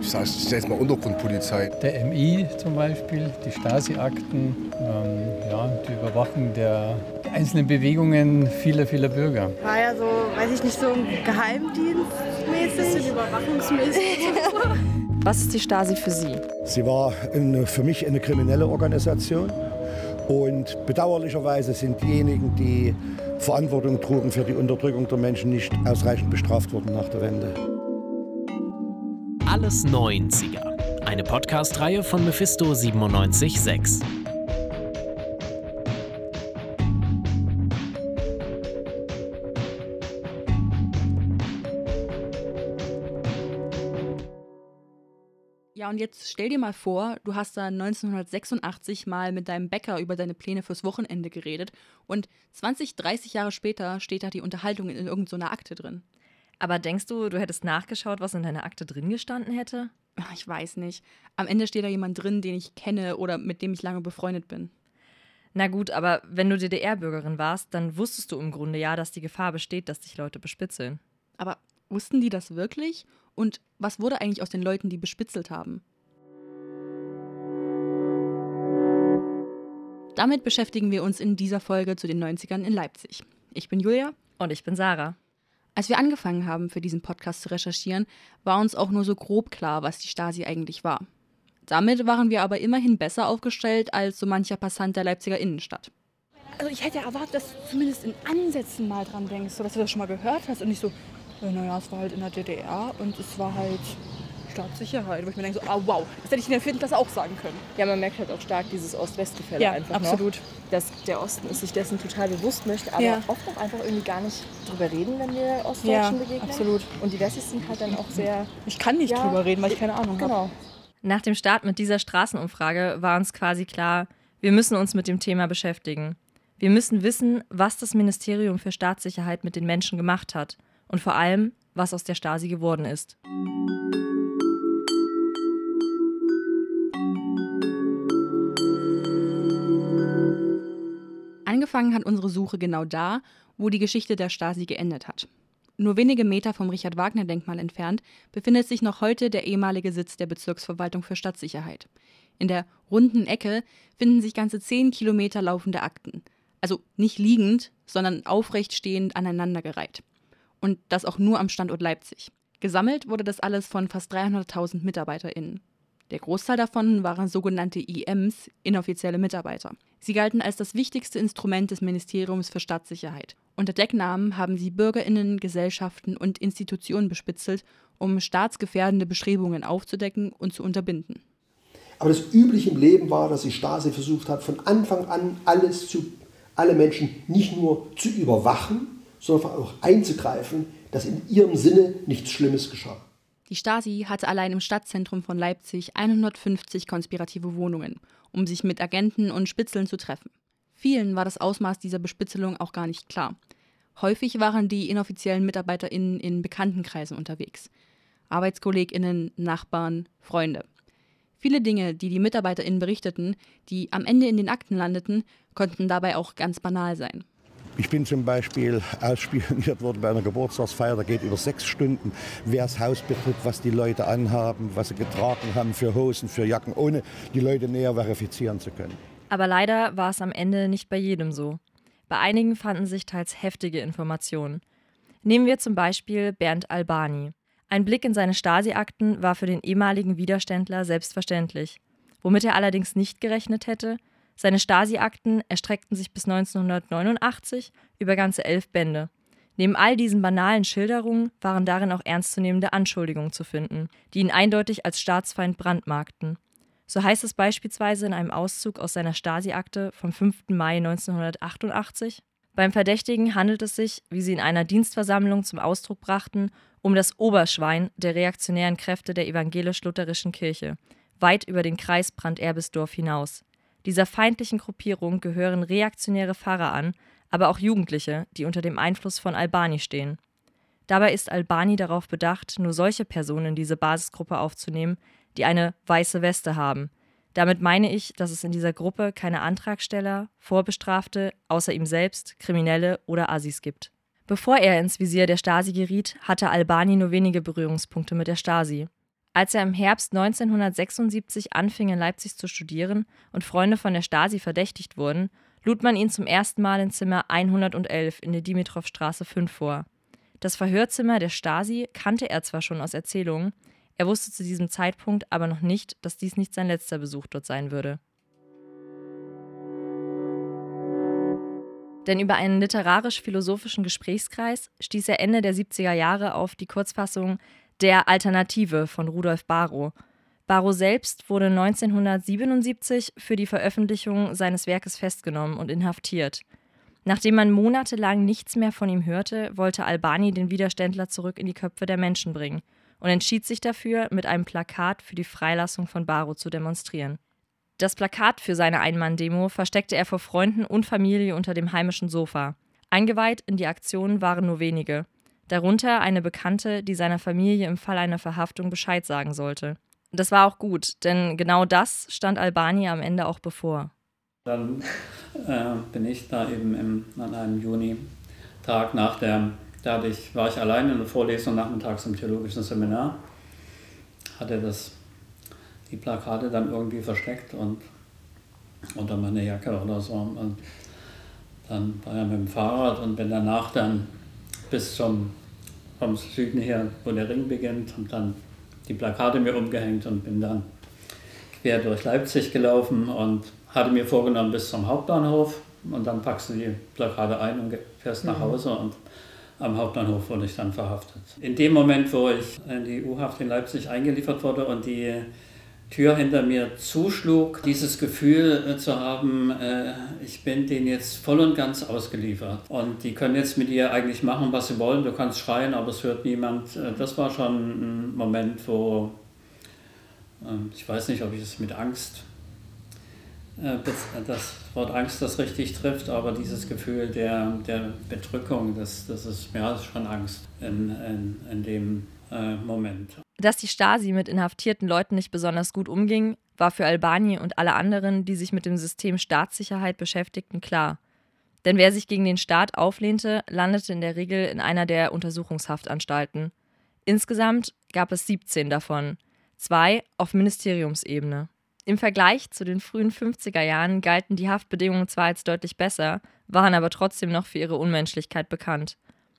ich sage jetzt mal Untergrundpolizei. Der MI zum Beispiel, die Stasi-Akten, ähm, ja, die Überwachung der einzelnen Bewegungen vieler, vieler Bürger. War ja so, weiß ich nicht, so ein Geheimdienstmäßig. Überwachungsmäßig. Was ist die Stasi für Sie? Sie war eine, für mich eine kriminelle Organisation. Und bedauerlicherweise sind diejenigen, die Verantwortung trugen für die Unterdrückung der Menschen, nicht ausreichend bestraft worden nach der Wende. Alles 90er. Eine Podcast-Reihe von Mephisto 976. Ja, und jetzt stell dir mal vor, du hast da 1986 mal mit deinem Bäcker über deine Pläne fürs Wochenende geredet und 20, 30 Jahre später steht da die Unterhaltung in irgendeiner Akte drin. Aber denkst du, du hättest nachgeschaut, was in deiner Akte drin gestanden hätte? Ich weiß nicht. Am Ende steht da jemand drin, den ich kenne oder mit dem ich lange befreundet bin. Na gut, aber wenn du DDR-Bürgerin warst, dann wusstest du im Grunde ja, dass die Gefahr besteht, dass dich Leute bespitzeln. Aber wussten die das wirklich? Und was wurde eigentlich aus den Leuten, die bespitzelt haben? Damit beschäftigen wir uns in dieser Folge zu den 90ern in Leipzig. Ich bin Julia. Und ich bin Sarah. Als wir angefangen haben, für diesen Podcast zu recherchieren, war uns auch nur so grob klar, was die Stasi eigentlich war. Damit waren wir aber immerhin besser aufgestellt als so mancher Passant der Leipziger Innenstadt. Also ich hätte erwartet, dass du zumindest in Ansätzen mal dran denkst, so dass du das schon mal gehört hast und nicht so, äh, naja, es war halt in der DDR und es war halt Staatssicherheit. Wo ich mir denke, so, ah, wow, das hätte ich in der vierten Klasse auch sagen können. Ja, man merkt halt auch stark dieses Ost-West-Gefälle Ja, einfach absolut. noch. Dass der Osten ist sich dessen total bewusst möchte, aber Ja. oft auch einfach irgendwie gar nicht drüber reden, wenn wir Ostdeutschen Ja, begegnen. absolut. Und die Wessis sind halt dann auch sehr... Ich kann nicht Ja, drüber reden, weil ich keine Ahnung habe. Genau. Nach dem Start mit dieser Straßenumfrage war uns quasi klar, wir müssen uns mit dem Thema beschäftigen. Wir müssen wissen, was das Ministerium für Staatssicherheit mit den Menschen gemacht hat und vor allem, was aus der Stasi geworden ist. Angefangen hat unsere Suche genau da, wo die Geschichte der Stasi geendet hat. Nur wenige Meter vom Richard-Wagner-Denkmal entfernt befindet sich noch heute der ehemalige Sitz der Bezirksverwaltung für Stadtsicherheit. In der runden Ecke finden sich ganze zehn Kilometer laufende Akten. Also nicht liegend, sondern aufrecht stehend aneinandergereiht. Und das auch nur am Standort Leipzig. Gesammelt wurde das alles von fast 300.000 MitarbeiterInnen. Der Großteil davon waren sogenannte IMs, inoffizielle Mitarbeiter. Sie galten als das wichtigste Instrument des Ministeriums für Staatssicherheit. Unter Decknamen haben sie Bürgerinnen, Gesellschaften und Institutionen bespitzelt, um staatsgefährdende Bestrebungen aufzudecken und zu unterbinden. Aber das Übliche im Leben war, dass die Stasi versucht hat, von Anfang an alles zu, alle Menschen nicht nur zu überwachen, sondern auch einzugreifen, dass in ihrem Sinne nichts Schlimmes geschah. Die Stasi hatte allein im Stadtzentrum von Leipzig 150 konspirative Wohnungen, um sich mit Agenten und Spitzeln zu treffen. Vielen war das Ausmaß dieser Bespitzelung auch gar nicht klar. Häufig waren die inoffiziellen MitarbeiterInnen in Bekanntenkreisen unterwegs. ArbeitskollegInnen, Nachbarn, Freunde. Viele Dinge, die die MitarbeiterInnen berichteten, die am Ende in den Akten landeten, konnten dabei auch ganz banal sein. Ich bin zum Beispiel ausspioniert worden bei einer Geburtstagsfeier, da geht über sechs Stunden, wer das Haus betritt, was die Leute anhaben, was sie getragen haben für Hosen, für Jacken, ohne die Leute näher verifizieren zu können. Aber leider war es am Ende nicht bei jedem so. Bei einigen fanden sich teils heftige Informationen. Nehmen wir zum Beispiel Bernd Albani. Ein Blick in seine Stasi-Akten war für den ehemaligen Widerständler selbstverständlich. Womit er allerdings nicht gerechnet hätte, seine Stasi-Akten erstreckten sich bis 1989 über ganze elf Bände. Neben all diesen banalen Schilderungen waren darin auch ernstzunehmende Anschuldigungen zu finden, die ihn eindeutig als Staatsfeind brandmarkten. So heißt es beispielsweise in einem Auszug aus seiner Stasi-Akte vom 5. Mai 1988. Beim Verdächtigen handelt es sich, wie sie in einer Dienstversammlung zum Ausdruck brachten, um das Oberschwein der reaktionären Kräfte der evangelisch-lutherischen Kirche, weit über den Kreis Brand-Erbisdorf hinaus. Dieser feindlichen Gruppierung gehören reaktionäre Pfarrer an, aber auch Jugendliche, die unter dem Einfluss von Albani stehen. Dabei ist Albani darauf bedacht, nur solche Personen in diese Basisgruppe aufzunehmen, die eine weiße Weste haben. Damit meine ich, dass es in dieser Gruppe keine Antragsteller, Vorbestrafte, außer ihm selbst, Kriminelle oder Assis gibt. Bevor er ins Visier der Stasi geriet, hatte Albani nur wenige Berührungspunkte mit der Stasi. Als er im Herbst 1976 anfing, in Leipzig zu studieren und Freunde von der Stasi verdächtigt wurden, lud man ihn zum ersten Mal in Zimmer 111 in der Dimitrovstraße 5 vor. Das Verhörzimmer der Stasi kannte er zwar schon aus Erzählungen, er wusste zu diesem Zeitpunkt aber noch nicht, dass dies nicht sein letzter Besuch dort sein würde. Denn über einen literarisch-philosophischen Gesprächskreis stieß er Ende der 70er Jahre auf die Kurzfassung Der Alternative von Rudolf Barrow. Barrow selbst wurde 1977 für die Veröffentlichung seines Werkes festgenommen und inhaftiert. Nachdem man monatelang nichts mehr von ihm hörte, wollte Albani den Widerständler zurück in die Köpfe der Menschen bringen und entschied sich dafür, mit einem Plakat für die Freilassung von Barrow zu demonstrieren. Das Plakat für seine Einmann-Demo versteckte er vor Freunden und Familie unter dem heimischen Sofa. Eingeweiht in die Aktion waren nur wenige. Darunter eine Bekannte, die seiner Familie im Fall einer Verhaftung Bescheid sagen sollte. Das war auch gut, denn genau das stand Albani am Ende auch bevor. Dann äh, bin ich da eben im, an einem Juni-Tag nach der, da ich, war ich allein in der Vorlesung nachmittags im theologischen Seminar, hatte das die Plakate dann irgendwie versteckt und unter meine Jacke oder so. Und dann war er mit dem Fahrrad und bin danach dann bis zum vom Süden her, wo der Ring beginnt, und dann die Plakate mir umgehängt und bin dann quer durch Leipzig gelaufen und hatte mir vorgenommen bis zum Hauptbahnhof und dann packst du die Plakate ein und fährst nach mhm. Hause und am Hauptbahnhof wurde ich dann verhaftet. In dem Moment, wo ich in die U-Haft in Leipzig eingeliefert wurde und die Tür hinter mir zuschlug, dieses Gefühl äh, zu haben, äh, ich bin denen jetzt voll und ganz ausgeliefert. Und die können jetzt mit ihr eigentlich machen, was sie wollen. Du kannst schreien, aber es hört niemand. Äh, das war schon ein Moment, wo ähm, ich weiß nicht, ob ich es mit Angst, das Wort Angst das richtig trifft, aber dieses Gefühl der, der Bedrückung, das, das ist, ja, das ist schon Angst in, in, in dem Moment. Dass die Stasi mit inhaftierten Leuten nicht besonders gut umging, war für Albani und alle anderen, die sich mit dem System Staatssicherheit beschäftigten, klar. Denn wer sich gegen den Staat auflehnte, landete in der Regel in einer der Untersuchungshaftanstalten. Insgesamt gab es 17 davon, zwei auf Ministeriumsebene. Im Vergleich zu den frühen 50er Jahren galten die Haftbedingungen zwar als deutlich besser, waren aber trotzdem noch für ihre Unmenschlichkeit bekannt.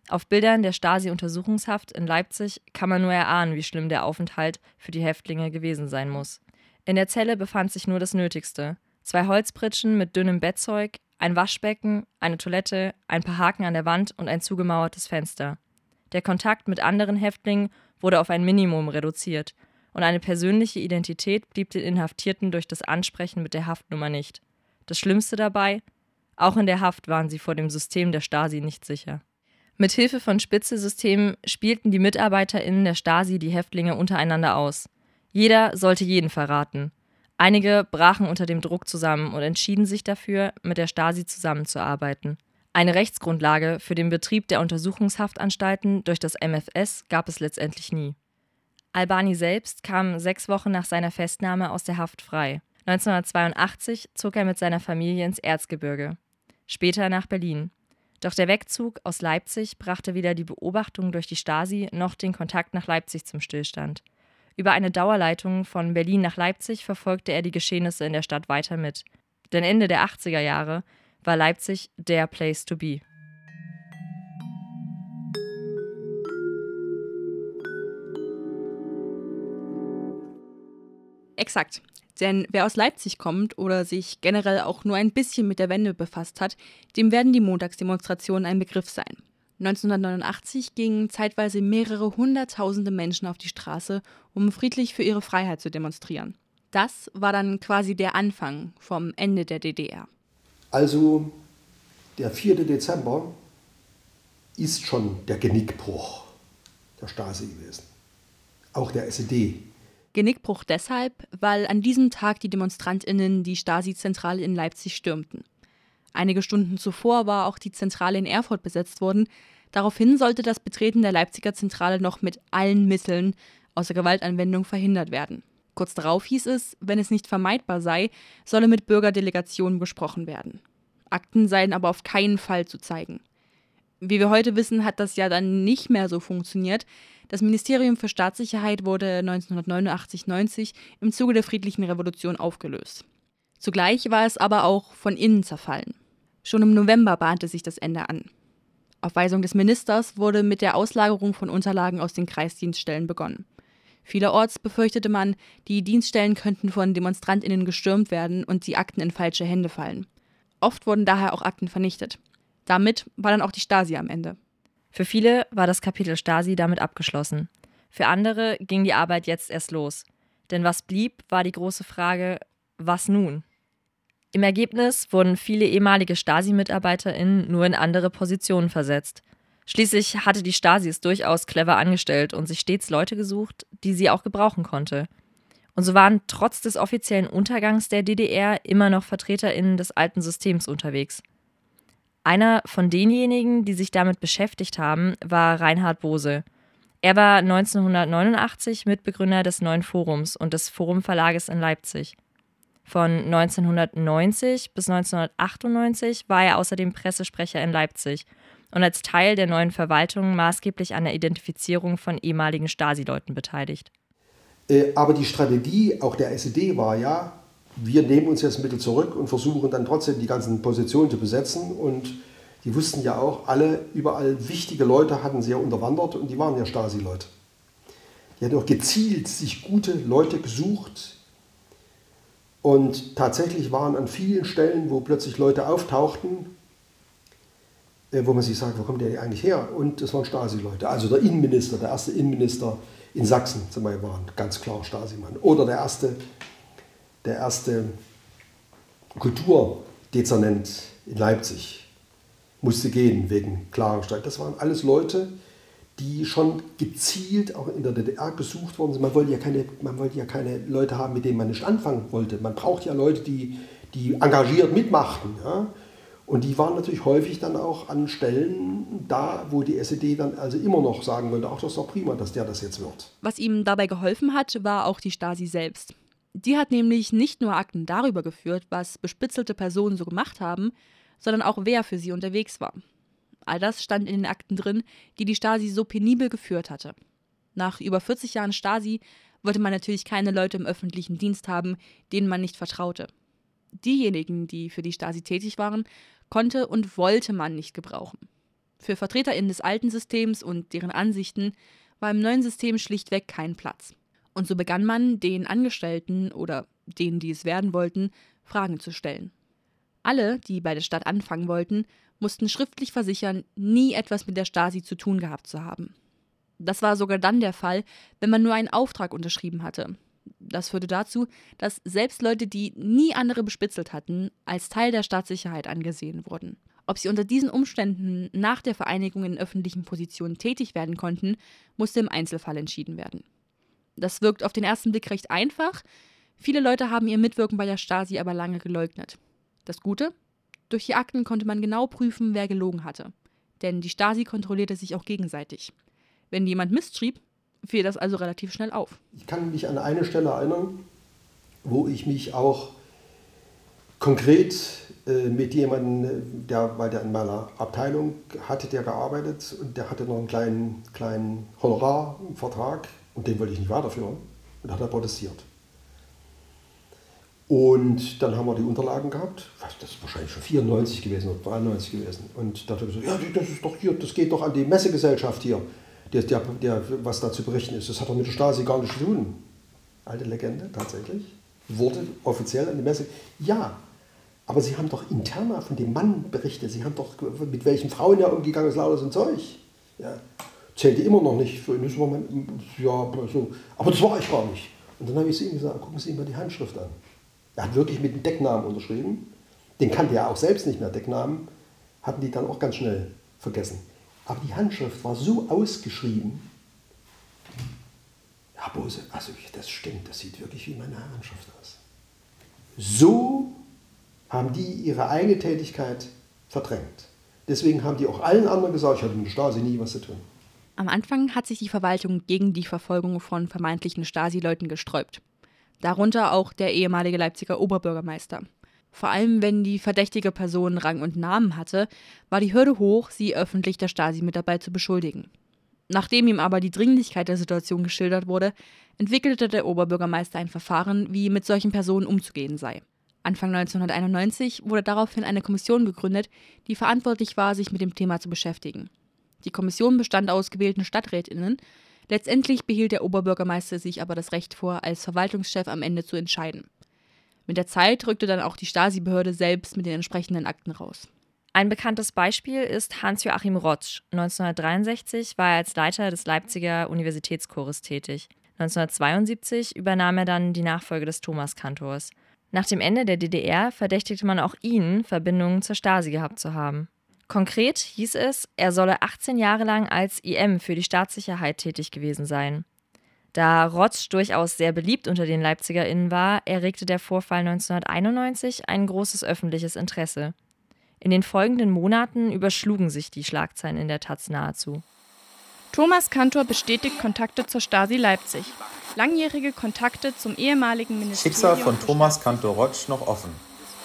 Auf Bildern der Stasi-Untersuchungshaft in Leipzig kann man nur erahnen, wie schlimm der Aufenthalt für die Häftlinge gewesen sein muss. In der Zelle befand sich nur das Nötigste: zwei Holzpritschen mit dünnem Bettzeug, ein Waschbecken, eine Toilette, ein paar Haken an der Wand und ein zugemauertes Fenster. Der Kontakt mit anderen Häftlingen wurde auf ein Minimum reduziert und eine persönliche Identität blieb den Inhaftierten durch das Ansprechen mit der Haftnummer nicht. Das Schlimmste dabei: Auch in der Haft waren sie vor dem System der Stasi nicht sicher. Mit Hilfe von Spitzelsystemen spielten die MitarbeiterInnen der Stasi die Häftlinge untereinander aus. Jeder sollte jeden verraten. Einige brachen unter dem Druck zusammen und entschieden sich dafür, mit der Stasi zusammenzuarbeiten. Eine Rechtsgrundlage für den Betrieb der Untersuchungshaftanstalten durch das MFS gab es letztendlich nie. Albani selbst kam sechs Wochen nach seiner Festnahme aus der Haft frei. 1982 zog er mit seiner Familie ins Erzgebirge, später nach Berlin. Doch der Wegzug aus Leipzig brachte weder die Beobachtung durch die Stasi noch den Kontakt nach Leipzig zum Stillstand. Über eine Dauerleitung von Berlin nach Leipzig verfolgte er die Geschehnisse in der Stadt weiter mit. Denn Ende der 80er Jahre war Leipzig der Place to be. Exakt. Denn wer aus Leipzig kommt oder sich generell auch nur ein bisschen mit der Wende befasst hat, dem werden die Montagsdemonstrationen ein Begriff sein. 1989 gingen zeitweise mehrere Hunderttausende Menschen auf die Straße, um friedlich für ihre Freiheit zu demonstrieren. Das war dann quasi der Anfang vom Ende der DDR. Also der 4. Dezember ist schon der Genickbruch der Stasi gewesen. Auch der SED Genickbruch deshalb, weil an diesem Tag die DemonstrantInnen die Stasi-Zentrale in Leipzig stürmten. Einige Stunden zuvor war auch die Zentrale in Erfurt besetzt worden. Daraufhin sollte das Betreten der Leipziger Zentrale noch mit allen Mitteln außer Gewaltanwendung verhindert werden. Kurz darauf hieß es, wenn es nicht vermeidbar sei, solle mit Bürgerdelegationen besprochen werden. Akten seien aber auf keinen Fall zu zeigen. Wie wir heute wissen, hat das ja dann nicht mehr so funktioniert, Das Ministerium für Staatssicherheit wurde 1989-90 im Zuge der Friedlichen Revolution aufgelöst. Zugleich war es aber auch von innen zerfallen. Schon im November bahnte sich das Ende an. Auf Weisung des Ministers wurde mit der Auslagerung von Unterlagen aus den Kreisdienststellen begonnen. Vielerorts befürchtete man, die Dienststellen könnten von DemonstrantInnen gestürmt werden und die Akten in falsche Hände fallen. Oft wurden daher auch Akten vernichtet. Damit war dann auch die Stasi am Ende. Für viele war das Kapitel Stasi damit abgeschlossen. Für andere ging die Arbeit jetzt erst los. Denn was blieb, war die große Frage, was nun? Im Ergebnis wurden viele ehemalige Stasi-MitarbeiterInnen nur in andere Positionen versetzt. Schließlich hatte die Stasi es durchaus clever angestellt und sich stets Leute gesucht, die sie auch gebrauchen konnte. Und so waren trotz des offiziellen Untergangs der DDR immer noch VertreterInnen des alten Systems unterwegs. Einer von denjenigen, die sich damit beschäftigt haben, war Reinhard Bose. Er war 1989 Mitbegründer des Neuen Forums und des Forum Verlages in Leipzig. Von 1990 bis 1998 war er außerdem Pressesprecher in Leipzig und als Teil der neuen Verwaltung maßgeblich an der Identifizierung von ehemaligen Stasi-Leuten beteiligt. Äh, aber die Strategie auch der SED war ja, wir nehmen uns jetzt Mittel zurück und versuchen dann trotzdem die ganzen Positionen zu besetzen. Und die wussten ja auch, alle überall wichtige Leute hatten sie ja unterwandert und die waren ja Stasi-Leute. Die hatten auch gezielt sich gute Leute gesucht, und tatsächlich waren an vielen Stellen, wo plötzlich Leute auftauchten, äh, wo man sich sagt, wo kommt der eigentlich her? Und es waren Stasi-Leute. Also der Innenminister, der erste Innenminister in Sachsen zum Beispiel war ein ganz klar Stasi-Mann. Oder der erste, der erste Kulturdezernent in Leipzig musste gehen wegen Klagenstreit. Das waren alles Leute, die schon gezielt auch in der DDR gesucht worden sind. Man wollte ja keine, man wollte ja keine Leute haben, mit denen man nicht anfangen wollte. Man braucht ja Leute, die, die engagiert mitmachten. Ja? Und die waren natürlich häufig dann auch an Stellen da, wo die SED dann also immer noch sagen wollte, ach, das ist doch prima, dass der das jetzt wird. Was ihm dabei geholfen hat, war auch die Stasi selbst. Die hat nämlich nicht nur Akten darüber geführt, was bespitzelte Personen so gemacht haben, sondern auch wer für sie unterwegs war. All das stand in den Akten drin, die die Stasi so penibel geführt hatte. Nach über 40 Jahren Stasi wollte man natürlich keine Leute im öffentlichen Dienst haben, denen man nicht vertraute. Diejenigen, die für die Stasi tätig waren, konnte und wollte man nicht gebrauchen. Für VertreterInnen des alten Systems und deren Ansichten war im neuen System schlichtweg kein Platz. Und so begann man, den Angestellten oder denen, die es werden wollten, Fragen zu stellen. Alle, die bei der Stadt anfangen wollten, mussten schriftlich versichern, nie etwas mit der Stasi zu tun gehabt zu haben. Das war sogar dann der Fall, wenn man nur einen Auftrag unterschrieben hatte. Das führte dazu, dass selbst Leute, die nie andere bespitzelt hatten, als Teil der Staatssicherheit angesehen wurden. Ob sie unter diesen Umständen nach der Vereinigung in öffentlichen Positionen tätig werden konnten, musste im Einzelfall entschieden werden. Das wirkt auf den ersten Blick recht einfach. Viele Leute haben ihr Mitwirken bei der Stasi aber lange geleugnet. Das Gute, durch die Akten konnte man genau prüfen, wer gelogen hatte. Denn die Stasi kontrollierte sich auch gegenseitig. Wenn jemand Mist schrieb, fiel das also relativ schnell auf. Ich kann mich an eine Stelle erinnern, wo ich mich auch konkret äh, mit jemandem, der, weil der in meiner Abteilung hatte, der gearbeitet und der hatte noch einen kleinen, kleinen Honorarvertrag und den wollte ich nicht weiterführen und da hat er protestiert. Und dann haben wir die Unterlagen gehabt, das ist wahrscheinlich schon 94 gewesen oder 93 gewesen. Und da hat er gesagt, ja, das ist doch hier, das geht doch an die Messegesellschaft hier, der, der, der, was da zu berichten ist. Das hat doch mit der Stasi gar nichts zu tun. Alte Legende, tatsächlich. Wurde offiziell an die Messe. Ja, aber sie haben doch interner von dem Mann berichtet. Sie haben doch, mit welchen Frauen er umgegangen ist, lauter so ein Zeug. Ja. Zählte immer noch nicht. Für. Das war mein, ja, so. Aber das war ich gar nicht. Und dann habe ich ihm gesagt, gucken Sie ihm mal die Handschrift an. Er hat wirklich mit dem Decknamen unterschrieben. Den kannte er auch selbst nicht mehr. Decknamen hatten die dann auch ganz schnell vergessen. Aber die Handschrift war so ausgeschrieben. Herr Bose, also das stimmt, das sieht wirklich wie meine Handschrift aus. So haben die ihre eigene Tätigkeit verdrängt. Deswegen haben die auch allen anderen gesagt, ich hatte mit Stasi nie was zu tun. Am Anfang hat sich die Verwaltung gegen die Verfolgung von vermeintlichen Stasi-Leuten gesträubt darunter auch der ehemalige Leipziger Oberbürgermeister. Vor allem, wenn die verdächtige Person Rang und Namen hatte, war die Hürde hoch, sie öffentlich der Stasi mit dabei zu beschuldigen. Nachdem ihm aber die Dringlichkeit der Situation geschildert wurde, entwickelte der Oberbürgermeister ein Verfahren, wie mit solchen Personen umzugehen sei. Anfang 1991 wurde daraufhin eine Kommission gegründet, die verantwortlich war, sich mit dem Thema zu beschäftigen. Die Kommission bestand aus gewählten Stadträtinnen. Letztendlich behielt der Oberbürgermeister sich aber das Recht vor, als Verwaltungschef am Ende zu entscheiden. Mit der Zeit rückte dann auch die Stasi-Behörde selbst mit den entsprechenden Akten raus. Ein bekanntes Beispiel ist Hans-Joachim Rotsch. 1963 war er als Leiter des Leipziger Universitätschores tätig. 1972 übernahm er dann die Nachfolge des Thomaskantors. Nach dem Ende der DDR verdächtigte man auch ihn, Verbindungen zur Stasi gehabt zu haben. Konkret hieß es, er solle 18 Jahre lang als IM für die Staatssicherheit tätig gewesen sein. Da Rotsch durchaus sehr beliebt unter den LeipzigerInnen war, erregte der Vorfall 1991 ein großes öffentliches Interesse. In den folgenden Monaten überschlugen sich die Schlagzeilen in der Taz nahezu. Thomas Kantor bestätigt Kontakte zur Stasi Leipzig. Langjährige Kontakte zum ehemaligen Ministerium. Schicksal von Thomas Kantor Rotsch noch offen.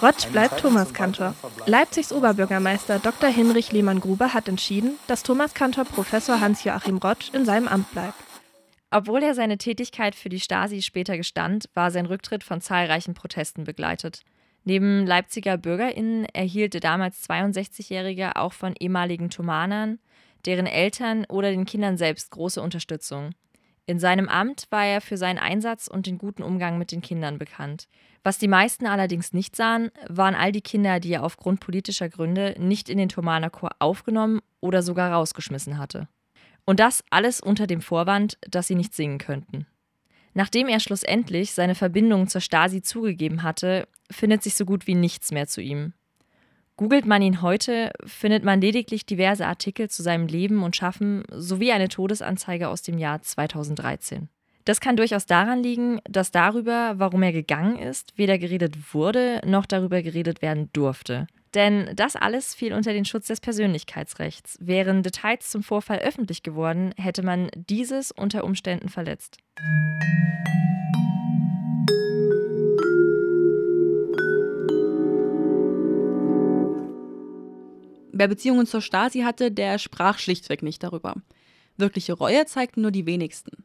Rotsch bleibt Thomas Kantor. Leipzigs Oberbürgermeister Dr. Hinrich Lehmann-Gruber hat entschieden, dass Thomas Kantor Professor Hans-Joachim Rotsch in seinem Amt bleibt. Obwohl er seine Tätigkeit für die Stasi später gestand, war sein Rücktritt von zahlreichen Protesten begleitet. Neben Leipziger BürgerInnen erhielt der damals 62-Jährige auch von ehemaligen Thomanern, deren Eltern oder den Kindern selbst große Unterstützung. In seinem Amt war er für seinen Einsatz und den guten Umgang mit den Kindern bekannt. Was die meisten allerdings nicht sahen, waren all die Kinder, die er aufgrund politischer Gründe nicht in den Thomanerchor aufgenommen oder sogar rausgeschmissen hatte. Und das alles unter dem Vorwand, dass sie nicht singen könnten. Nachdem er schlussendlich seine Verbindung zur Stasi zugegeben hatte, findet sich so gut wie nichts mehr zu ihm. Googelt man ihn heute, findet man lediglich diverse Artikel zu seinem Leben und Schaffen sowie eine Todesanzeige aus dem Jahr 2013. Das kann durchaus daran liegen, dass darüber, warum er gegangen ist, weder geredet wurde noch darüber geredet werden durfte. Denn das alles fiel unter den Schutz des Persönlichkeitsrechts. Wären Details zum Vorfall öffentlich geworden, hätte man dieses unter Umständen verletzt. Wer Beziehungen zur Stasi hatte, der sprach schlichtweg nicht darüber. Wirkliche Reue zeigten nur die wenigsten.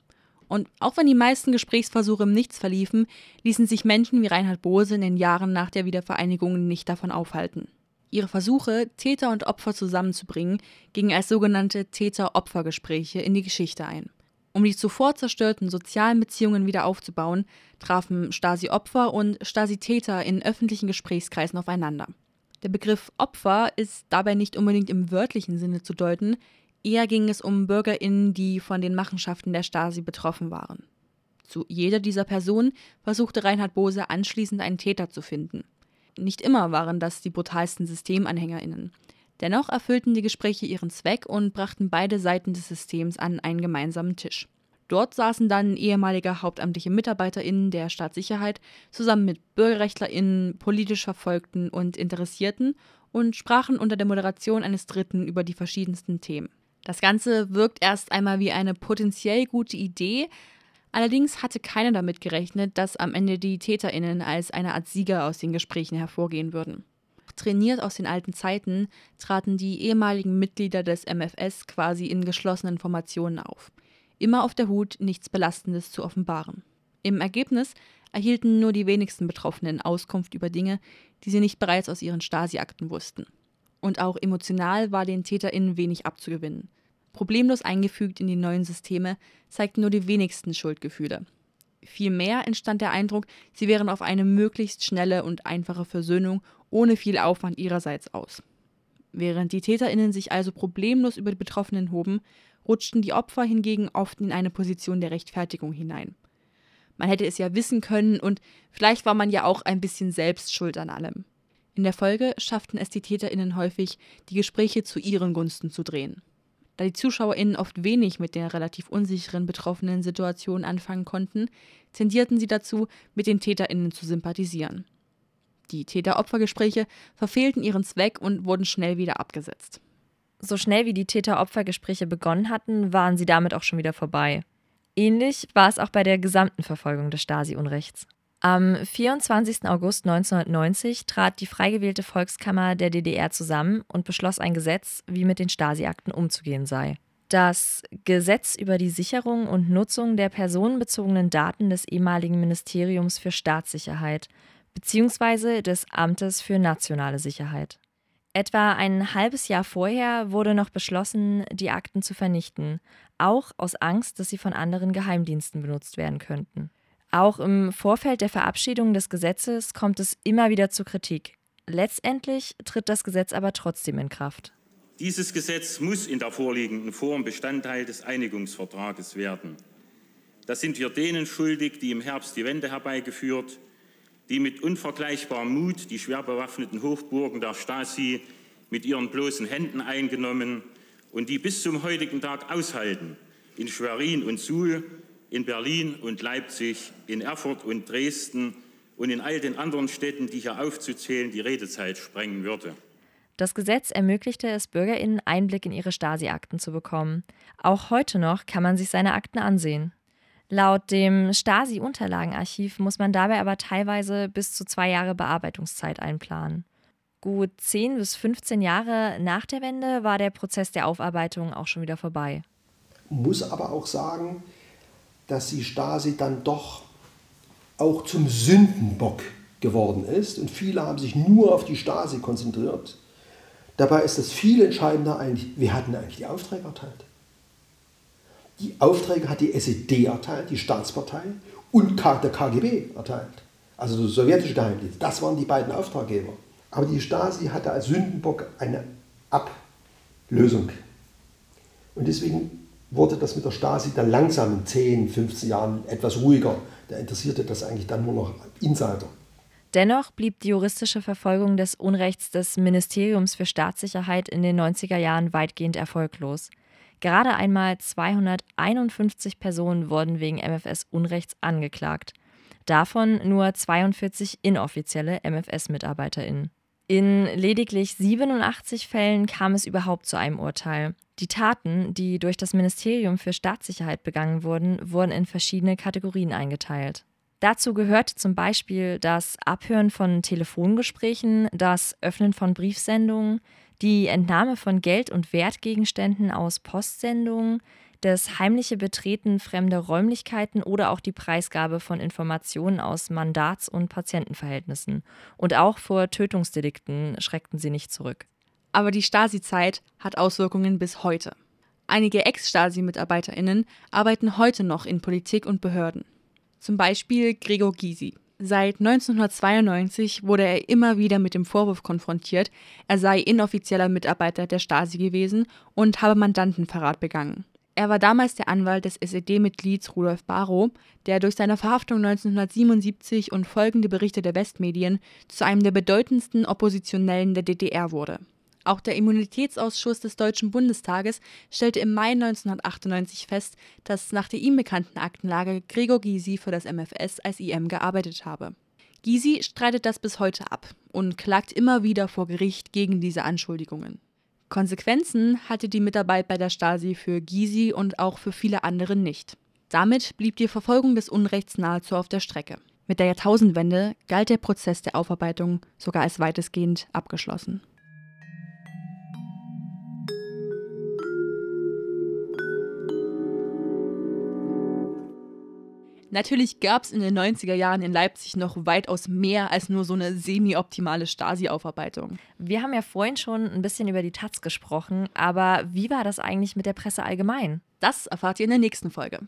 Und auch wenn die meisten Gesprächsversuche im Nichts verliefen, ließen sich Menschen wie Reinhard Bose in den Jahren nach der Wiedervereinigung nicht davon aufhalten. Ihre Versuche, Täter und Opfer zusammenzubringen, gingen als sogenannte Täter-Opfer-Gespräche in die Geschichte ein. Um die zuvor zerstörten sozialen Beziehungen wieder aufzubauen, trafen Stasi-Opfer und Stasi-Täter in öffentlichen Gesprächskreisen aufeinander. Der Begriff Opfer ist dabei nicht unbedingt im wörtlichen Sinne zu deuten, eher ging es um Bürgerinnen, die von den Machenschaften der Stasi betroffen waren. Zu jeder dieser Personen versuchte Reinhard Bose anschließend einen Täter zu finden. Nicht immer waren das die brutalsten Systemanhängerinnen. Dennoch erfüllten die Gespräche ihren Zweck und brachten beide Seiten des Systems an einen gemeinsamen Tisch. Dort saßen dann ehemalige hauptamtliche MitarbeiterInnen der Staatssicherheit zusammen mit BürgerrechtlerInnen, politisch Verfolgten und Interessierten und sprachen unter der Moderation eines Dritten über die verschiedensten Themen. Das Ganze wirkt erst einmal wie eine potenziell gute Idee, allerdings hatte keiner damit gerechnet, dass am Ende die TäterInnen als eine Art Sieger aus den Gesprächen hervorgehen würden. Trainiert aus den alten Zeiten traten die ehemaligen Mitglieder des MFS quasi in geschlossenen Formationen auf immer auf der Hut, nichts Belastendes zu offenbaren. Im Ergebnis erhielten nur die wenigsten Betroffenen Auskunft über Dinge, die sie nicht bereits aus ihren Stasi-Akten wussten. Und auch emotional war den TäterInnen wenig abzugewinnen. Problemlos eingefügt in die neuen Systeme zeigten nur die wenigsten Schuldgefühle. Vielmehr entstand der Eindruck, sie wären auf eine möglichst schnelle und einfache Versöhnung ohne viel Aufwand ihrerseits aus. Während die TäterInnen sich also problemlos über die Betroffenen hoben, rutschten die Opfer hingegen oft in eine Position der Rechtfertigung hinein. Man hätte es ja wissen können und vielleicht war man ja auch ein bisschen selbst schuld an allem. In der Folge schafften es die TäterInnen häufig, die Gespräche zu ihren Gunsten zu drehen. Da die ZuschauerInnen oft wenig mit der relativ unsicheren betroffenen Situation anfangen konnten, tendierten sie dazu, mit den TäterInnen zu sympathisieren. Die Täter-Opfer-Gespräche verfehlten ihren Zweck und wurden schnell wieder abgesetzt. So schnell wie die Täter-Opfer-Gespräche begonnen hatten, waren sie damit auch schon wieder vorbei. Ähnlich war es auch bei der gesamten Verfolgung des Stasi-Unrechts. Am 24. August 1990 trat die frei gewählte Volkskammer der DDR zusammen und beschloss ein Gesetz, wie mit den Stasi-Akten umzugehen sei. Das Gesetz über die Sicherung und Nutzung der personenbezogenen Daten des ehemaligen Ministeriums für Staatssicherheit bzw. des Amtes für nationale Sicherheit. Etwa ein halbes Jahr vorher wurde noch beschlossen, die Akten zu vernichten, auch aus Angst, dass sie von anderen Geheimdiensten benutzt werden könnten. Auch im Vorfeld der Verabschiedung des Gesetzes kommt es immer wieder zu Kritik. Letztendlich tritt das Gesetz aber trotzdem in Kraft. Dieses Gesetz muss in der vorliegenden Form Bestandteil des Einigungsvertrages werden. Das sind wir denen schuldig, die im Herbst die Wende herbeigeführt die mit unvergleichbarem Mut die schwer bewaffneten Hochburgen der Stasi mit ihren bloßen Händen eingenommen und die bis zum heutigen Tag aushalten, in Schwerin und Suhl, in Berlin und Leipzig, in Erfurt und Dresden und in all den anderen Städten, die hier aufzuzählen, die Redezeit sprengen würde. Das Gesetz ermöglichte es BürgerInnen, Einblick in ihre Stasi-Akten zu bekommen. Auch heute noch kann man sich seine Akten ansehen. Laut dem Stasi-Unterlagenarchiv muss man dabei aber teilweise bis zu zwei Jahre Bearbeitungszeit einplanen. Gut 10 bis 15 Jahre nach der Wende war der Prozess der Aufarbeitung auch schon wieder vorbei. Muss aber auch sagen, dass die Stasi dann doch auch zum Sündenbock geworden ist und viele haben sich nur auf die Stasi konzentriert. Dabei ist das viel entscheidender eigentlich, wer hat denn eigentlich die Aufträge erteilt? Die Aufträge hat die SED erteilt, die Staatspartei, und der KGB erteilt. Also der sowjetische Geheimdienst. Das waren die beiden Auftraggeber. Aber die Stasi hatte als Sündenbock eine Ablösung. Und deswegen wurde das mit der Stasi dann langsam in 10, 15 Jahren etwas ruhiger. Da interessierte das eigentlich dann nur noch Insider. Dennoch blieb die juristische Verfolgung des Unrechts des Ministeriums für Staatssicherheit in den 90er Jahren weitgehend erfolglos. Gerade einmal 251 Personen wurden wegen MFS-Unrechts angeklagt. Davon nur 42 inoffizielle MFS-MitarbeiterInnen. In lediglich 87 Fällen kam es überhaupt zu einem Urteil. Die Taten, die durch das Ministerium für Staatssicherheit begangen wurden, wurden in verschiedene Kategorien eingeteilt. Dazu gehört zum Beispiel das Abhören von Telefongesprächen, das Öffnen von Briefsendungen, die Entnahme von Geld- und Wertgegenständen aus Postsendungen, das heimliche Betreten fremder Räumlichkeiten oder auch die Preisgabe von Informationen aus Mandats- und Patientenverhältnissen. Und auch vor Tötungsdelikten schreckten sie nicht zurück. Aber die Stasi-Zeit hat Auswirkungen bis heute. Einige Ex-Stasi-MitarbeiterInnen arbeiten heute noch in Politik und Behörden. Zum Beispiel Gregor Gysi. Seit 1992 wurde er immer wieder mit dem Vorwurf konfrontiert, er sei inoffizieller Mitarbeiter der Stasi gewesen und habe Mandantenverrat begangen. Er war damals der Anwalt des SED-Mitglieds Rudolf Barrow, der durch seine Verhaftung 1977 und folgende Berichte der Westmedien zu einem der bedeutendsten Oppositionellen der DDR wurde. Auch der Immunitätsausschuss des Deutschen Bundestages stellte im Mai 1998 fest, dass nach der ihm bekannten Aktenlage Gregor Gysi für das MFS als IM gearbeitet habe. Gysi streitet das bis heute ab und klagt immer wieder vor Gericht gegen diese Anschuldigungen. Konsequenzen hatte die Mitarbeit bei der Stasi für Gysi und auch für viele andere nicht. Damit blieb die Verfolgung des Unrechts nahezu auf der Strecke. Mit der Jahrtausendwende galt der Prozess der Aufarbeitung sogar als weitestgehend abgeschlossen. Natürlich gab es in den 90er Jahren in Leipzig noch weitaus mehr als nur so eine semi-optimale Stasi-Aufarbeitung. Wir haben ja vorhin schon ein bisschen über die Taz gesprochen, aber wie war das eigentlich mit der Presse allgemein? Das erfahrt ihr in der nächsten Folge.